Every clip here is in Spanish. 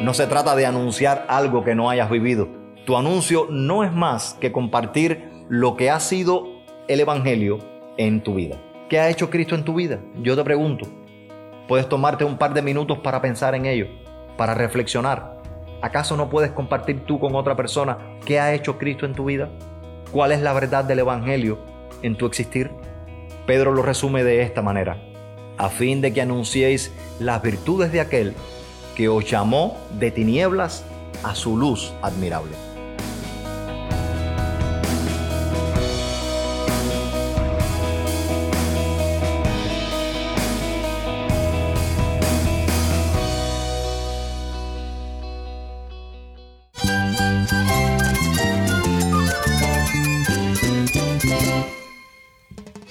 No se trata de anunciar algo que no hayas vivido. Tu anuncio no es más que compartir lo que ha sido el Evangelio en tu vida. ¿Qué ha hecho Cristo en tu vida? Yo te pregunto. Puedes tomarte un par de minutos para pensar en ello, para reflexionar. ¿Acaso no puedes compartir tú con otra persona qué ha hecho Cristo en tu vida? ¿Cuál es la verdad del Evangelio en tu existir? Pedro lo resume de esta manera, a fin de que anunciéis las virtudes de aquel que os llamó de tinieblas a su luz admirable.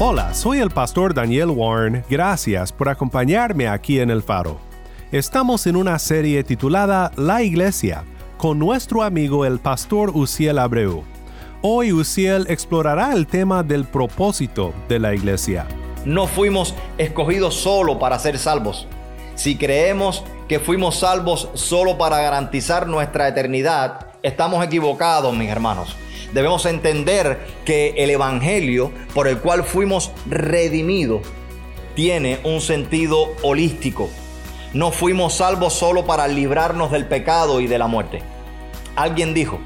Hola, soy el pastor Daniel Warren. Gracias por acompañarme aquí en El Faro. Estamos en una serie titulada La Iglesia con nuestro amigo el pastor Uciel Abreu. Hoy Uciel explorará el tema del propósito de la iglesia. No fuimos escogidos solo para ser salvos. Si creemos que fuimos salvos solo para garantizar nuestra eternidad, estamos equivocados, mis hermanos. Debemos entender que el Evangelio por el cual fuimos redimidos tiene un sentido holístico. No fuimos salvos solo para librarnos del pecado y de la muerte. Alguien dijo,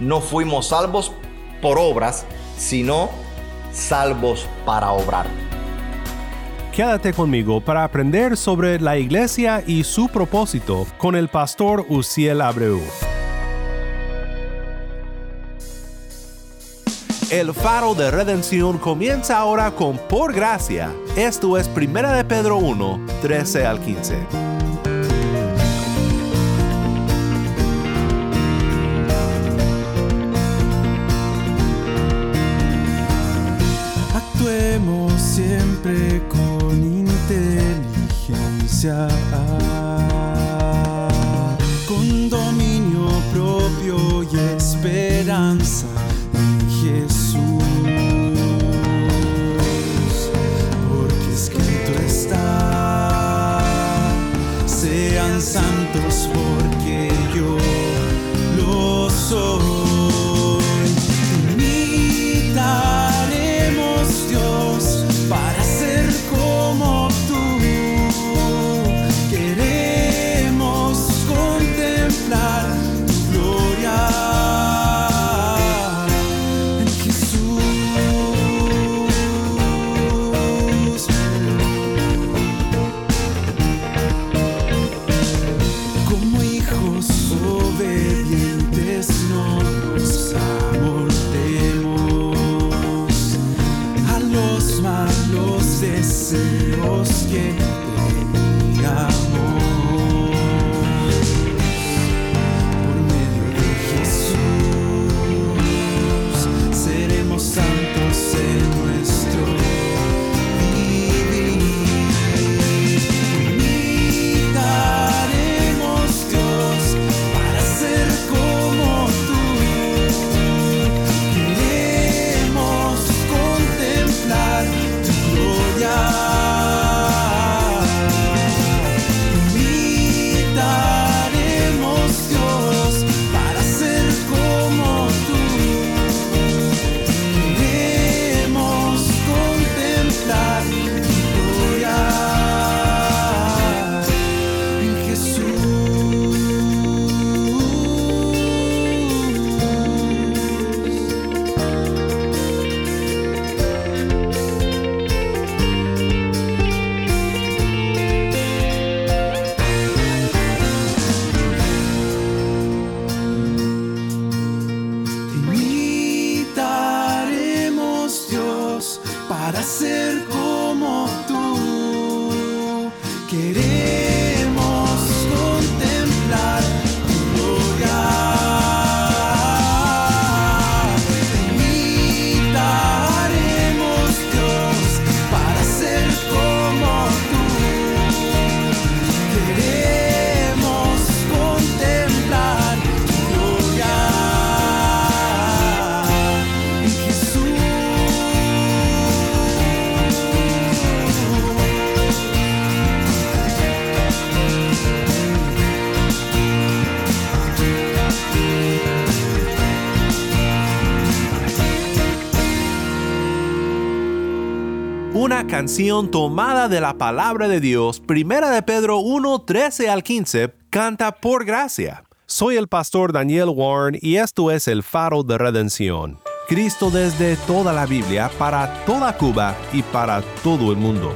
no fuimos salvos por obras, sino salvos para obrar. Quédate conmigo para aprender sobre la iglesia y su propósito con el pastor Uciel Abreu. El faro de redención comienza ahora con Por Gracia. Esto es 1 de Pedro 1, 13 al 15. Actuemos siempre con inteligencia, canción tomada de la palabra de Dios, Primera de Pedro 1, 13 al 15, canta por gracia. Soy el pastor Daniel Warren y esto es el faro de redención. Cristo desde toda la Biblia, para toda Cuba y para todo el mundo.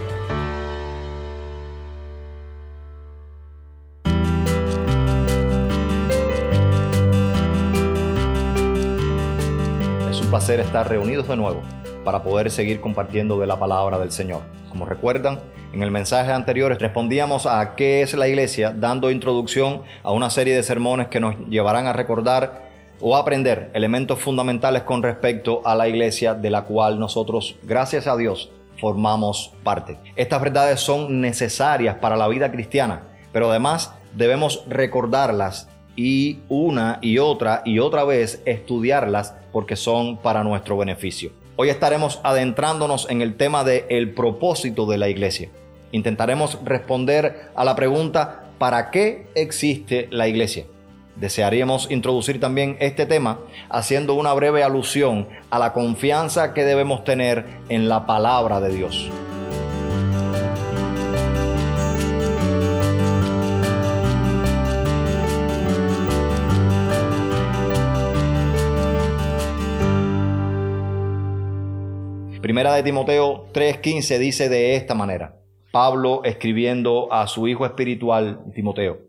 Es un placer estar reunidos de nuevo para poder seguir compartiendo de la palabra del Señor. Como recuerdan, en el mensaje anterior respondíamos a qué es la iglesia, dando introducción a una serie de sermones que nos llevarán a recordar o aprender elementos fundamentales con respecto a la iglesia de la cual nosotros, gracias a Dios, formamos parte. Estas verdades son necesarias para la vida cristiana, pero además debemos recordarlas y una y otra y otra vez estudiarlas porque son para nuestro beneficio. Hoy estaremos adentrándonos en el tema de el propósito de la iglesia. Intentaremos responder a la pregunta ¿para qué existe la iglesia? Desearíamos introducir también este tema haciendo una breve alusión a la confianza que debemos tener en la palabra de Dios. Primera de Timoteo 3:15 dice de esta manera, Pablo escribiendo a su hijo espiritual Timoteo,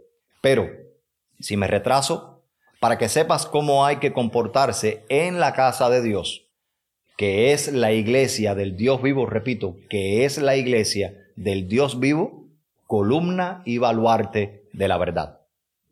pero si me retraso, para que sepas cómo hay que comportarse en la casa de Dios, que es la iglesia del Dios vivo, repito, que es la iglesia del Dios vivo, columna y baluarte de la verdad.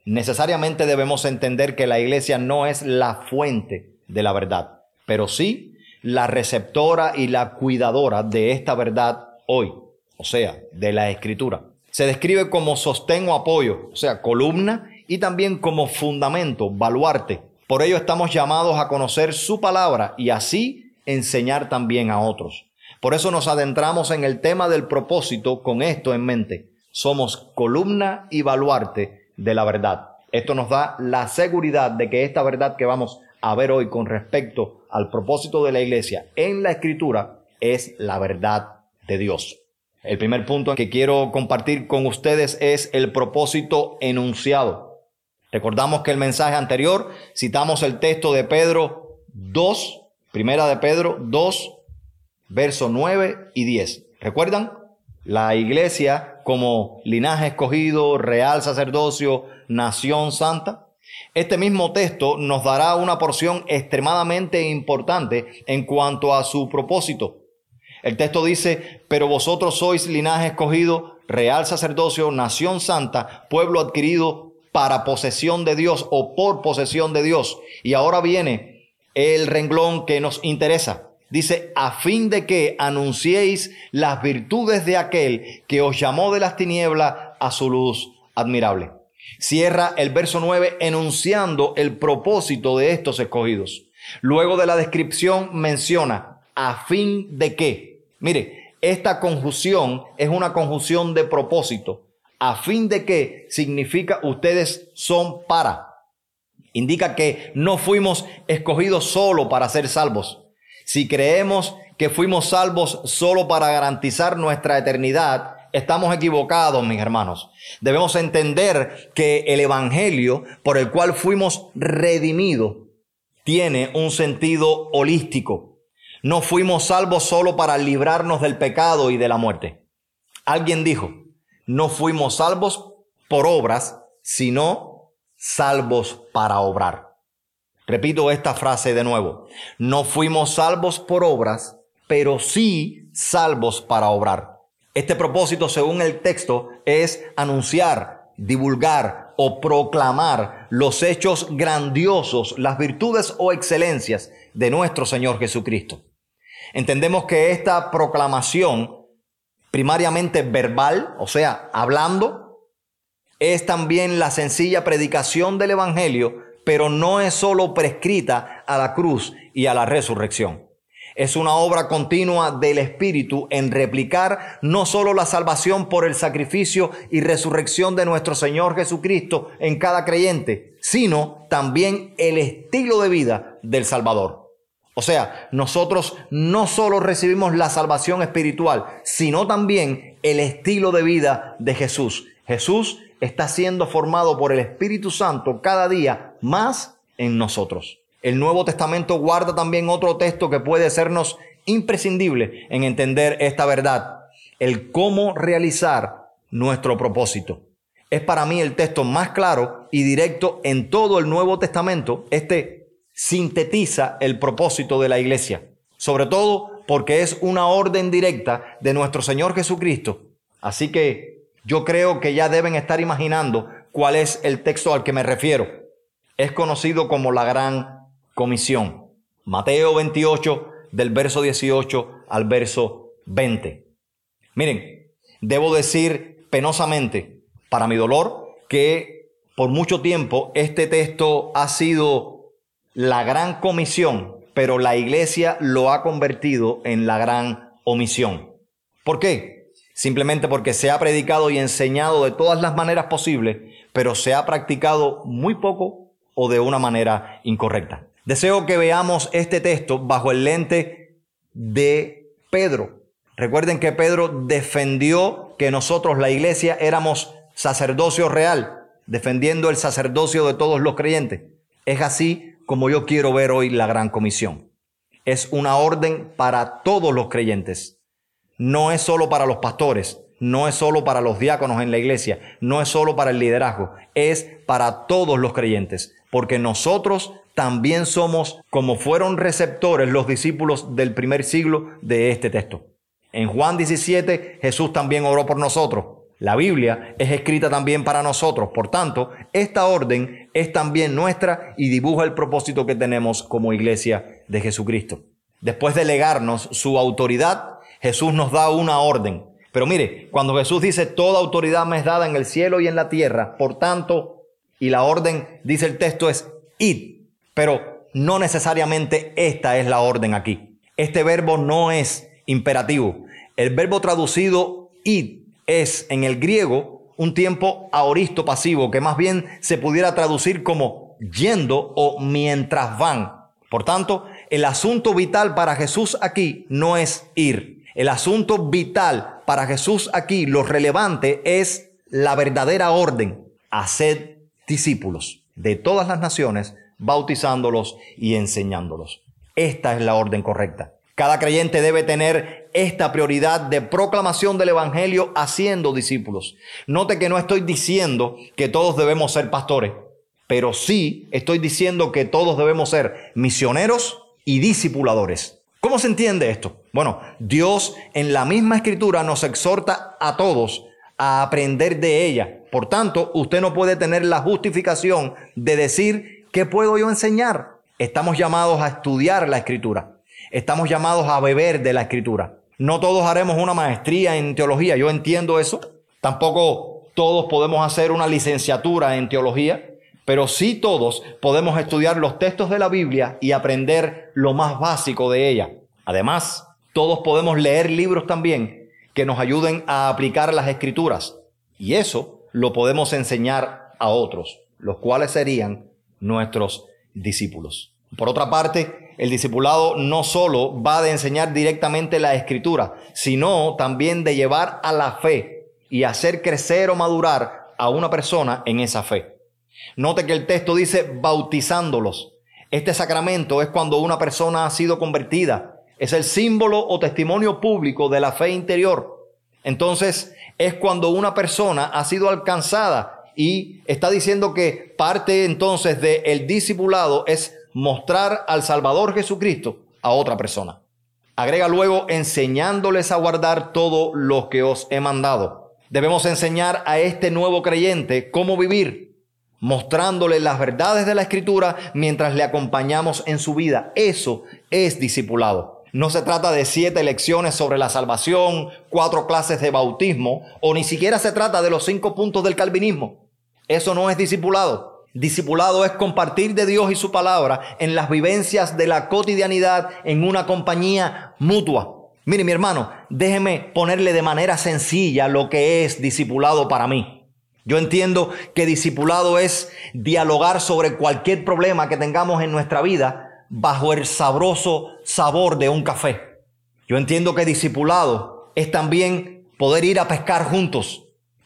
Necesariamente debemos entender que la iglesia no es la fuente de la verdad, pero sí la receptora y la cuidadora de esta verdad hoy, o sea, de la escritura. Se describe como sostén o apoyo, o sea, columna y también como fundamento, baluarte. Por ello estamos llamados a conocer su palabra y así enseñar también a otros. Por eso nos adentramos en el tema del propósito con esto en mente. Somos columna y baluarte de la verdad. Esto nos da la seguridad de que esta verdad que vamos a ver hoy con respecto al propósito de la iglesia en la escritura es la verdad de Dios. El primer punto que quiero compartir con ustedes es el propósito enunciado. Recordamos que el mensaje anterior citamos el texto de Pedro 2, primera de Pedro 2, verso 9 y 10. ¿Recuerdan? La iglesia como linaje escogido, real sacerdocio, nación santa. Este mismo texto nos dará una porción extremadamente importante en cuanto a su propósito. El texto dice, pero vosotros sois linaje escogido, real sacerdocio, nación santa, pueblo adquirido para posesión de Dios o por posesión de Dios. Y ahora viene el renglón que nos interesa. Dice, a fin de que anunciéis las virtudes de aquel que os llamó de las tinieblas a su luz admirable. Cierra el verso 9 enunciando el propósito de estos escogidos. Luego de la descripción menciona a fin de qué. Mire, esta conjunción es una conjunción de propósito. A fin de qué significa ustedes son para. Indica que no fuimos escogidos solo para ser salvos. Si creemos que fuimos salvos solo para garantizar nuestra eternidad, estamos equivocados, mis hermanos. Debemos entender que el Evangelio por el cual fuimos redimidos tiene un sentido holístico. No fuimos salvos solo para librarnos del pecado y de la muerte. Alguien dijo, no fuimos salvos por obras, sino salvos para obrar. Repito esta frase de nuevo. No fuimos salvos por obras, pero sí salvos para obrar. Este propósito, según el texto, es anunciar, divulgar o proclamar los hechos grandiosos, las virtudes o excelencias de nuestro Señor Jesucristo. Entendemos que esta proclamación, primariamente verbal, o sea, hablando, es también la sencilla predicación del Evangelio, pero no es solo prescrita a la cruz y a la resurrección. Es una obra continua del Espíritu en replicar no solo la salvación por el sacrificio y resurrección de nuestro Señor Jesucristo en cada creyente, sino también el estilo de vida del Salvador. O sea, nosotros no solo recibimos la salvación espiritual, sino también el estilo de vida de Jesús. Jesús está siendo formado por el Espíritu Santo cada día más en nosotros. El Nuevo Testamento guarda también otro texto que puede sernos imprescindible en entender esta verdad, el cómo realizar nuestro propósito. Es para mí el texto más claro y directo en todo el Nuevo Testamento. Este sintetiza el propósito de la iglesia, sobre todo porque es una orden directa de nuestro Señor Jesucristo. Así que yo creo que ya deben estar imaginando cuál es el texto al que me refiero. Es conocido como la Gran Comisión. Mateo 28, del verso 18 al verso 20. Miren, debo decir penosamente, para mi dolor, que por mucho tiempo este texto ha sido la gran comisión, pero la iglesia lo ha convertido en la gran omisión. ¿Por qué? Simplemente porque se ha predicado y enseñado de todas las maneras posibles, pero se ha practicado muy poco o de una manera incorrecta. Deseo que veamos este texto bajo el lente de Pedro. Recuerden que Pedro defendió que nosotros, la iglesia, éramos sacerdocio real, defendiendo el sacerdocio de todos los creyentes. Es así como yo quiero ver hoy la gran comisión. Es una orden para todos los creyentes. No es solo para los pastores, no es solo para los diáconos en la iglesia, no es solo para el liderazgo, es para todos los creyentes, porque nosotros también somos como fueron receptores los discípulos del primer siglo de este texto. En Juan 17 Jesús también oró por nosotros. La Biblia es escrita también para nosotros. Por tanto, esta orden es también nuestra y dibuja el propósito que tenemos como iglesia de Jesucristo. Después de legarnos su autoridad, Jesús nos da una orden. Pero mire, cuando Jesús dice, toda autoridad me es dada en el cielo y en la tierra, por tanto, y la orden, dice el texto, es id. Pero no necesariamente esta es la orden aquí. Este verbo no es imperativo. El verbo traducido id es en el griego un tiempo aoristo pasivo que más bien se pudiera traducir como yendo o mientras van. Por tanto, el asunto vital para Jesús aquí no es ir. El asunto vital para Jesús aquí, lo relevante es la verdadera orden, hacer discípulos de todas las naciones, bautizándolos y enseñándolos. Esta es la orden correcta. Cada creyente debe tener esta prioridad de proclamación del Evangelio haciendo discípulos. Note que no estoy diciendo que todos debemos ser pastores, pero sí estoy diciendo que todos debemos ser misioneros y discipuladores. ¿Cómo se entiende esto? Bueno, Dios en la misma escritura nos exhorta a todos a aprender de ella. Por tanto, usted no puede tener la justificación de decir, ¿qué puedo yo enseñar? Estamos llamados a estudiar la escritura. Estamos llamados a beber de la escritura. No todos haremos una maestría en teología, yo entiendo eso. Tampoco todos podemos hacer una licenciatura en teología, pero sí todos podemos estudiar los textos de la Biblia y aprender lo más básico de ella. Además, todos podemos leer libros también que nos ayuden a aplicar las escrituras. Y eso lo podemos enseñar a otros, los cuales serían nuestros discípulos. Por otra parte, el discipulado no solo va de enseñar directamente la escritura, sino también de llevar a la fe y hacer crecer o madurar a una persona en esa fe. Note que el texto dice bautizándolos. Este sacramento es cuando una persona ha sido convertida. Es el símbolo o testimonio público de la fe interior. Entonces, es cuando una persona ha sido alcanzada y está diciendo que parte entonces del discipulado es mostrar al Salvador Jesucristo a otra persona. Agrega luego enseñándoles a guardar todo lo que os he mandado. Debemos enseñar a este nuevo creyente cómo vivir, mostrándole las verdades de la escritura mientras le acompañamos en su vida. Eso es discipulado. No se trata de siete lecciones sobre la salvación, cuatro clases de bautismo, o ni siquiera se trata de los cinco puntos del calvinismo. Eso no es discipulado. Discipulado es compartir de Dios y su palabra en las vivencias de la cotidianidad en una compañía mutua. Mire mi hermano, déjeme ponerle de manera sencilla lo que es discipulado para mí. Yo entiendo que discipulado es dialogar sobre cualquier problema que tengamos en nuestra vida bajo el sabroso sabor de un café. Yo entiendo que discipulado es también poder ir a pescar juntos.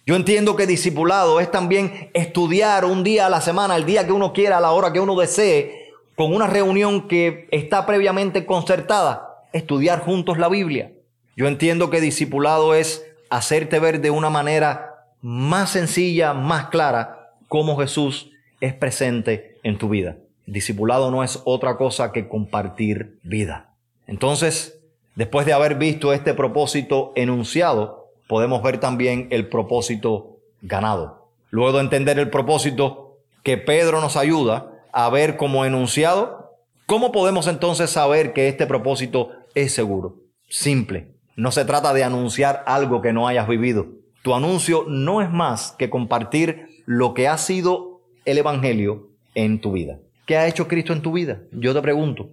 Yo entiendo que discipulado es también estudiar un día a la semana, el día que uno quiera, a la hora que uno desee, con una reunión que está previamente concertada, estudiar juntos la Biblia. Yo entiendo que discipulado es hacerte ver de una manera más sencilla, más clara, cómo Jesús es presente en tu vida. Discipulado no es otra cosa que compartir vida. Entonces, después de haber visto este propósito enunciado, podemos ver también el propósito ganado. Luego de entender el propósito que Pedro nos ayuda a ver como enunciado, ¿cómo podemos entonces saber que este propósito es seguro? Simple. No se trata de anunciar algo que no hayas vivido. Tu anuncio no es más que compartir lo que ha sido el Evangelio en tu vida. ¿Qué ha hecho Cristo en tu vida? Yo te pregunto.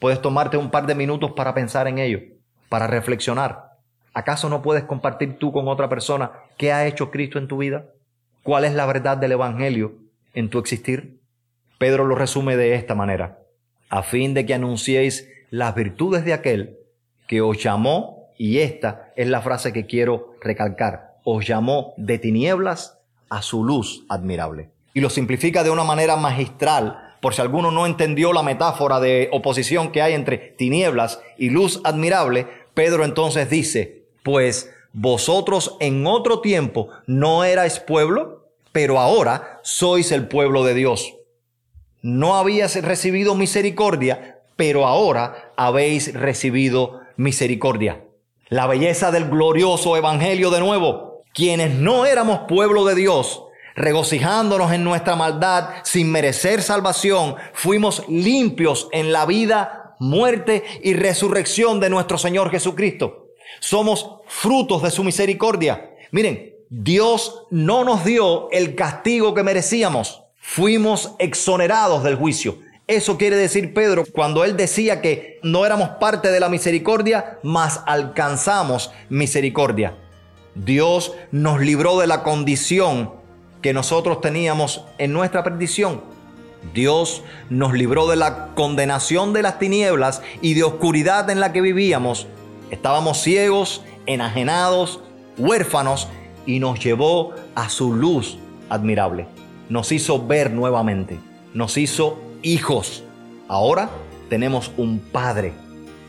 Puedes tomarte un par de minutos para pensar en ello, para reflexionar. ¿Acaso no puedes compartir tú con otra persona qué ha hecho Cristo en tu vida? ¿Cuál es la verdad del Evangelio en tu existir? Pedro lo resume de esta manera. A fin de que anunciéis las virtudes de aquel que os llamó, y esta es la frase que quiero recalcar, os llamó de tinieblas a su luz admirable. Y lo simplifica de una manera magistral por si alguno no entendió la metáfora de oposición que hay entre tinieblas y luz admirable, Pedro entonces dice, pues vosotros en otro tiempo no erais pueblo, pero ahora sois el pueblo de Dios. No habías recibido misericordia, pero ahora habéis recibido misericordia. La belleza del glorioso evangelio de nuevo. Quienes no éramos pueblo de Dios, regocijándonos en nuestra maldad sin merecer salvación, fuimos limpios en la vida, muerte y resurrección de nuestro Señor Jesucristo. Somos frutos de su misericordia. Miren, Dios no nos dio el castigo que merecíamos. Fuimos exonerados del juicio. Eso quiere decir Pedro cuando él decía que no éramos parte de la misericordia, mas alcanzamos misericordia. Dios nos libró de la condición que nosotros teníamos en nuestra perdición. Dios nos libró de la condenación de las tinieblas y de oscuridad en la que vivíamos. Estábamos ciegos, enajenados, huérfanos y nos llevó a su luz admirable. Nos hizo ver nuevamente, nos hizo hijos. Ahora tenemos un Padre.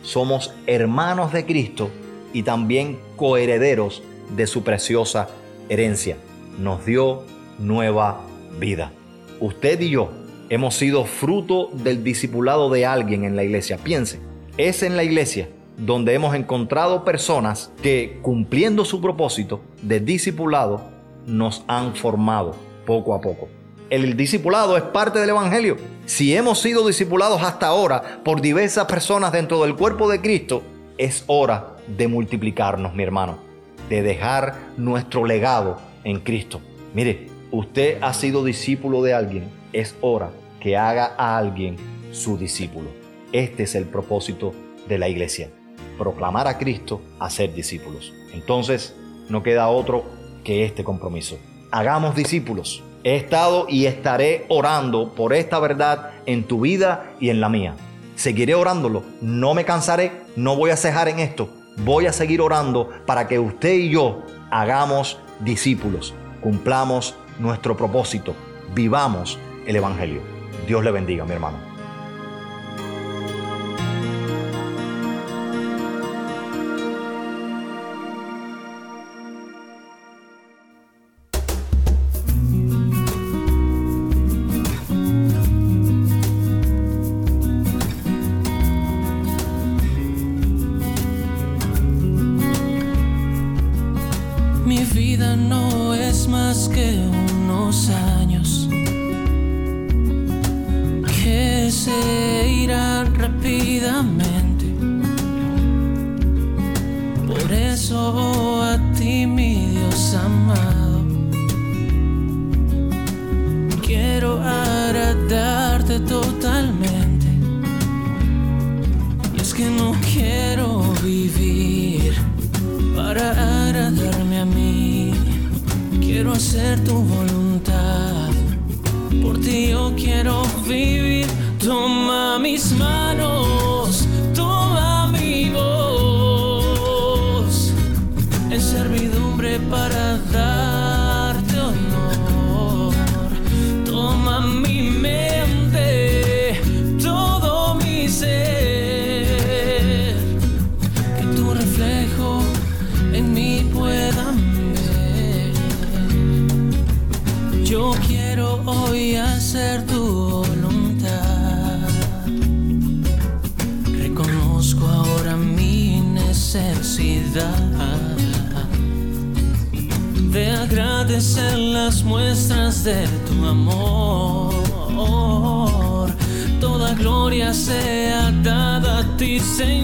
Somos hermanos de Cristo y también coherederos de su preciosa herencia. Nos dio nueva vida. Usted y yo hemos sido fruto del discipulado de alguien en la iglesia. Piense, es en la iglesia donde hemos encontrado personas que cumpliendo su propósito de discipulado nos han formado poco a poco. El discipulado es parte del Evangelio. Si hemos sido discipulados hasta ahora por diversas personas dentro del cuerpo de Cristo, es hora de multiplicarnos, mi hermano, de dejar nuestro legado en Cristo. Mire, usted ha sido discípulo de alguien, es hora que haga a alguien su discípulo. Este es el propósito de la iglesia, proclamar a Cristo, hacer discípulos. Entonces, no queda otro que este compromiso. Hagamos discípulos. He estado y estaré orando por esta verdad en tu vida y en la mía. Seguiré orándolo, no me cansaré, no voy a cejar en esto. Voy a seguir orando para que usted y yo hagamos discípulos, cumplamos nuestro propósito, vivamos el Evangelio. Dios le bendiga, mi hermano. Mi vida no es más que unos años que se irán rápidamente. Por eso a ti, mi Dios amado, quiero agradarte totalmente. Quiero hacer tu voluntad. Por ti yo quiero vivir Toma mis manos, de tu amor. Toda gloria sea dada a ti, Señor.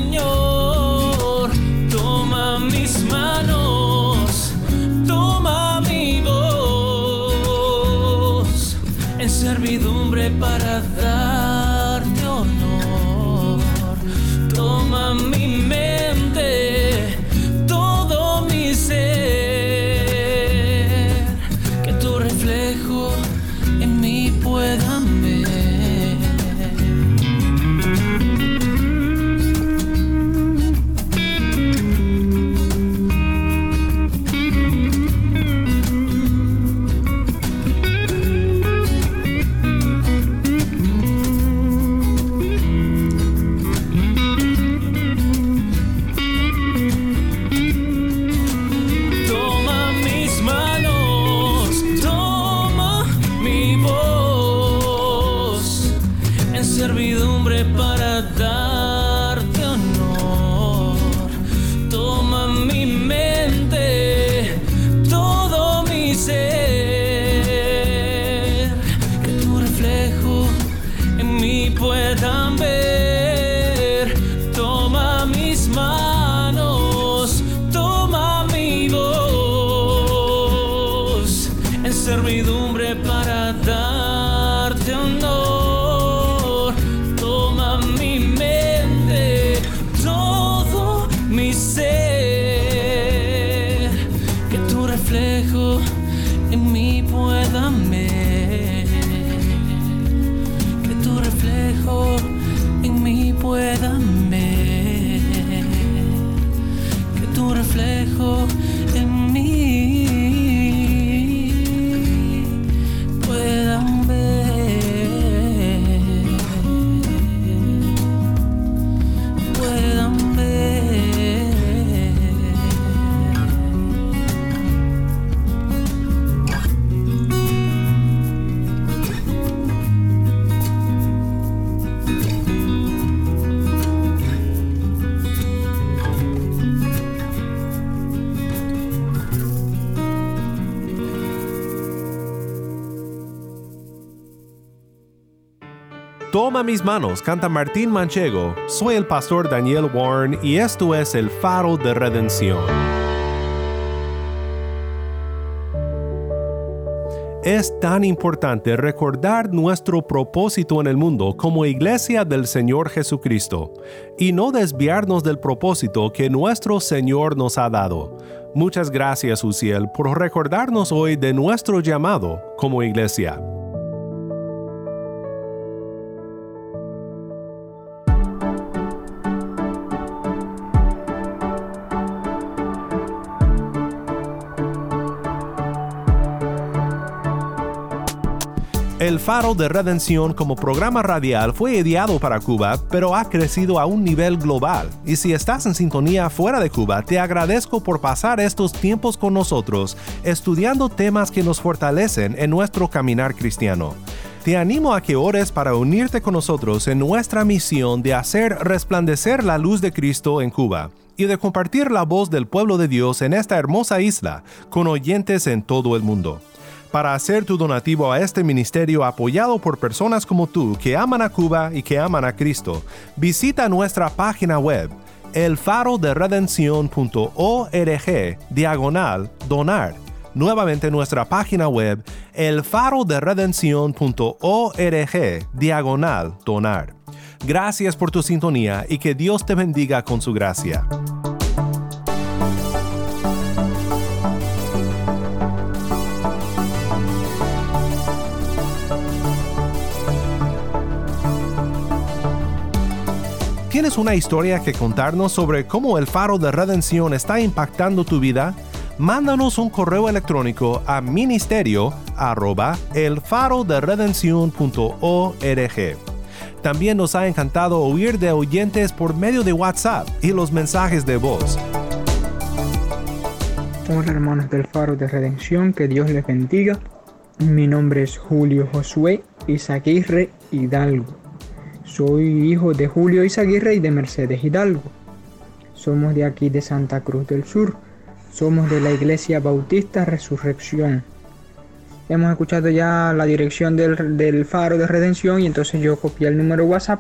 Toma mis manos, canta Martín Manchego. Soy el pastor Daniel Warren y esto es el faro de redención. Es tan importante recordar nuestro propósito en el mundo como iglesia del Señor Jesucristo y no desviarnos del propósito que nuestro Señor nos ha dado. Muchas gracias, Uciel, por recordarnos hoy de nuestro llamado como iglesia. El Faro de Redención como programa radial fue ideado para Cuba, pero ha crecido a un nivel global. Y si estás en sintonía fuera de Cuba, te agradezco por pasar estos tiempos con nosotros, estudiando temas que nos fortalecen en nuestro caminar cristiano. Te animo a que ores para unirte con nosotros en nuestra misión de hacer resplandecer la luz de Cristo en Cuba y de compartir la voz del pueblo de Dios en esta hermosa isla con oyentes en todo el mundo. Para hacer tu donativo a este ministerio apoyado por personas como tú que aman a Cuba y que aman a Cristo, visita nuestra página web elfaroderedencion.org diagonal donar. Nuevamente nuestra página web elfaroderedencion.org diagonal donar. Gracias por tu sintonía y que Dios te bendiga con su gracia. Una historia que contarnos sobre cómo el faro de redención está impactando tu vida? Mándanos un correo electrónico a ministerio arroba elfaroderedencion.org. También nos ha encantado oír de oyentes por medio de WhatsApp y los mensajes de voz. Hola hermanos del Faro de Redención, que Dios les bendiga. Mi nombre es Julio Josué Izaguirre Hidalgo. Soy hijo de Julio Izaguirre y de Mercedes Hidalgo. Somos de aquí de Santa Cruz del Sur. Somos de la Iglesia Bautista Resurrección. Hemos escuchado ya la dirección del, Faro de Redención y entonces yo copié el número WhatsApp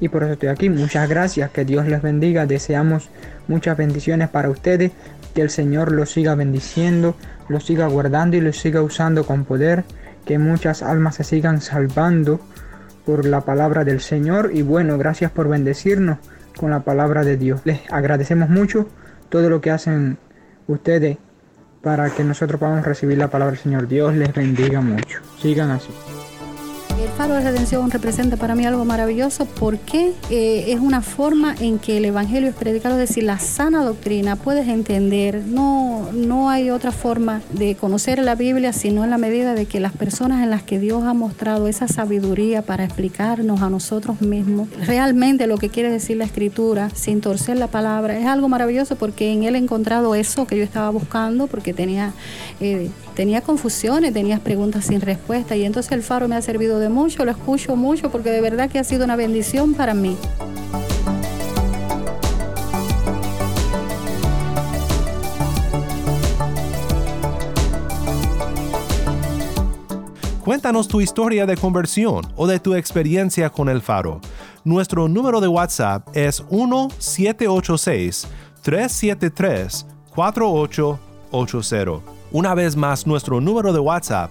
y por eso estoy aquí. Muchas gracias, que Dios les bendiga. Deseamos muchas bendiciones para ustedes, que el Señor los siga bendiciendo, los siga guardando y los siga usando con poder, que muchas almas se sigan salvando por la palabra del Señor y bueno, gracias por bendecirnos con la palabra de Dios. Les agradecemos mucho todo lo que hacen ustedes para que nosotros podamos recibir la palabra del Señor. Dios les bendiga mucho. Sigan así. El faro de redención representa para mí algo maravilloso porque eh, es una forma en que el evangelio es predicado, es decir, la sana doctrina, puedes entender, no, no hay otra forma de conocer la Biblia sino en la medida de que las personas en las que Dios ha mostrado esa sabiduría para explicarnos a nosotros mismos realmente lo que quiere decir la escritura sin torcer la palabra, es algo maravilloso porque en él he encontrado eso que yo estaba buscando porque tenía, eh, tenía confusiones, tenía preguntas sin respuesta y entonces el faro me ha servido de mucho, lo escucho mucho porque de verdad que ha sido una bendición para mí. Cuéntanos tu historia de conversión o de tu experiencia con el faro. Nuestro número de WhatsApp es 1-786-373-4880. Una vez más, nuestro número de WhatsApp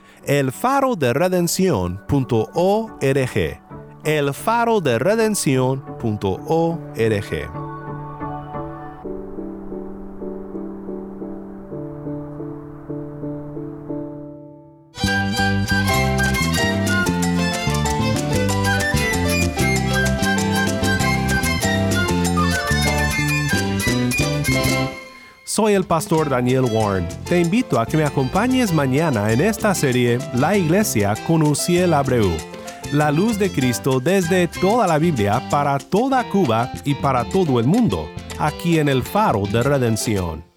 elfaroderedencion.org. elfaroderedencion.org. Soy el pastor Daniel Warren. Te invito a que me acompañes mañana en esta serie La Iglesia con Uciel Abreu. La luz de Cristo desde toda la Biblia para toda Cuba y para todo el mundo, aquí en el Faro de Redención.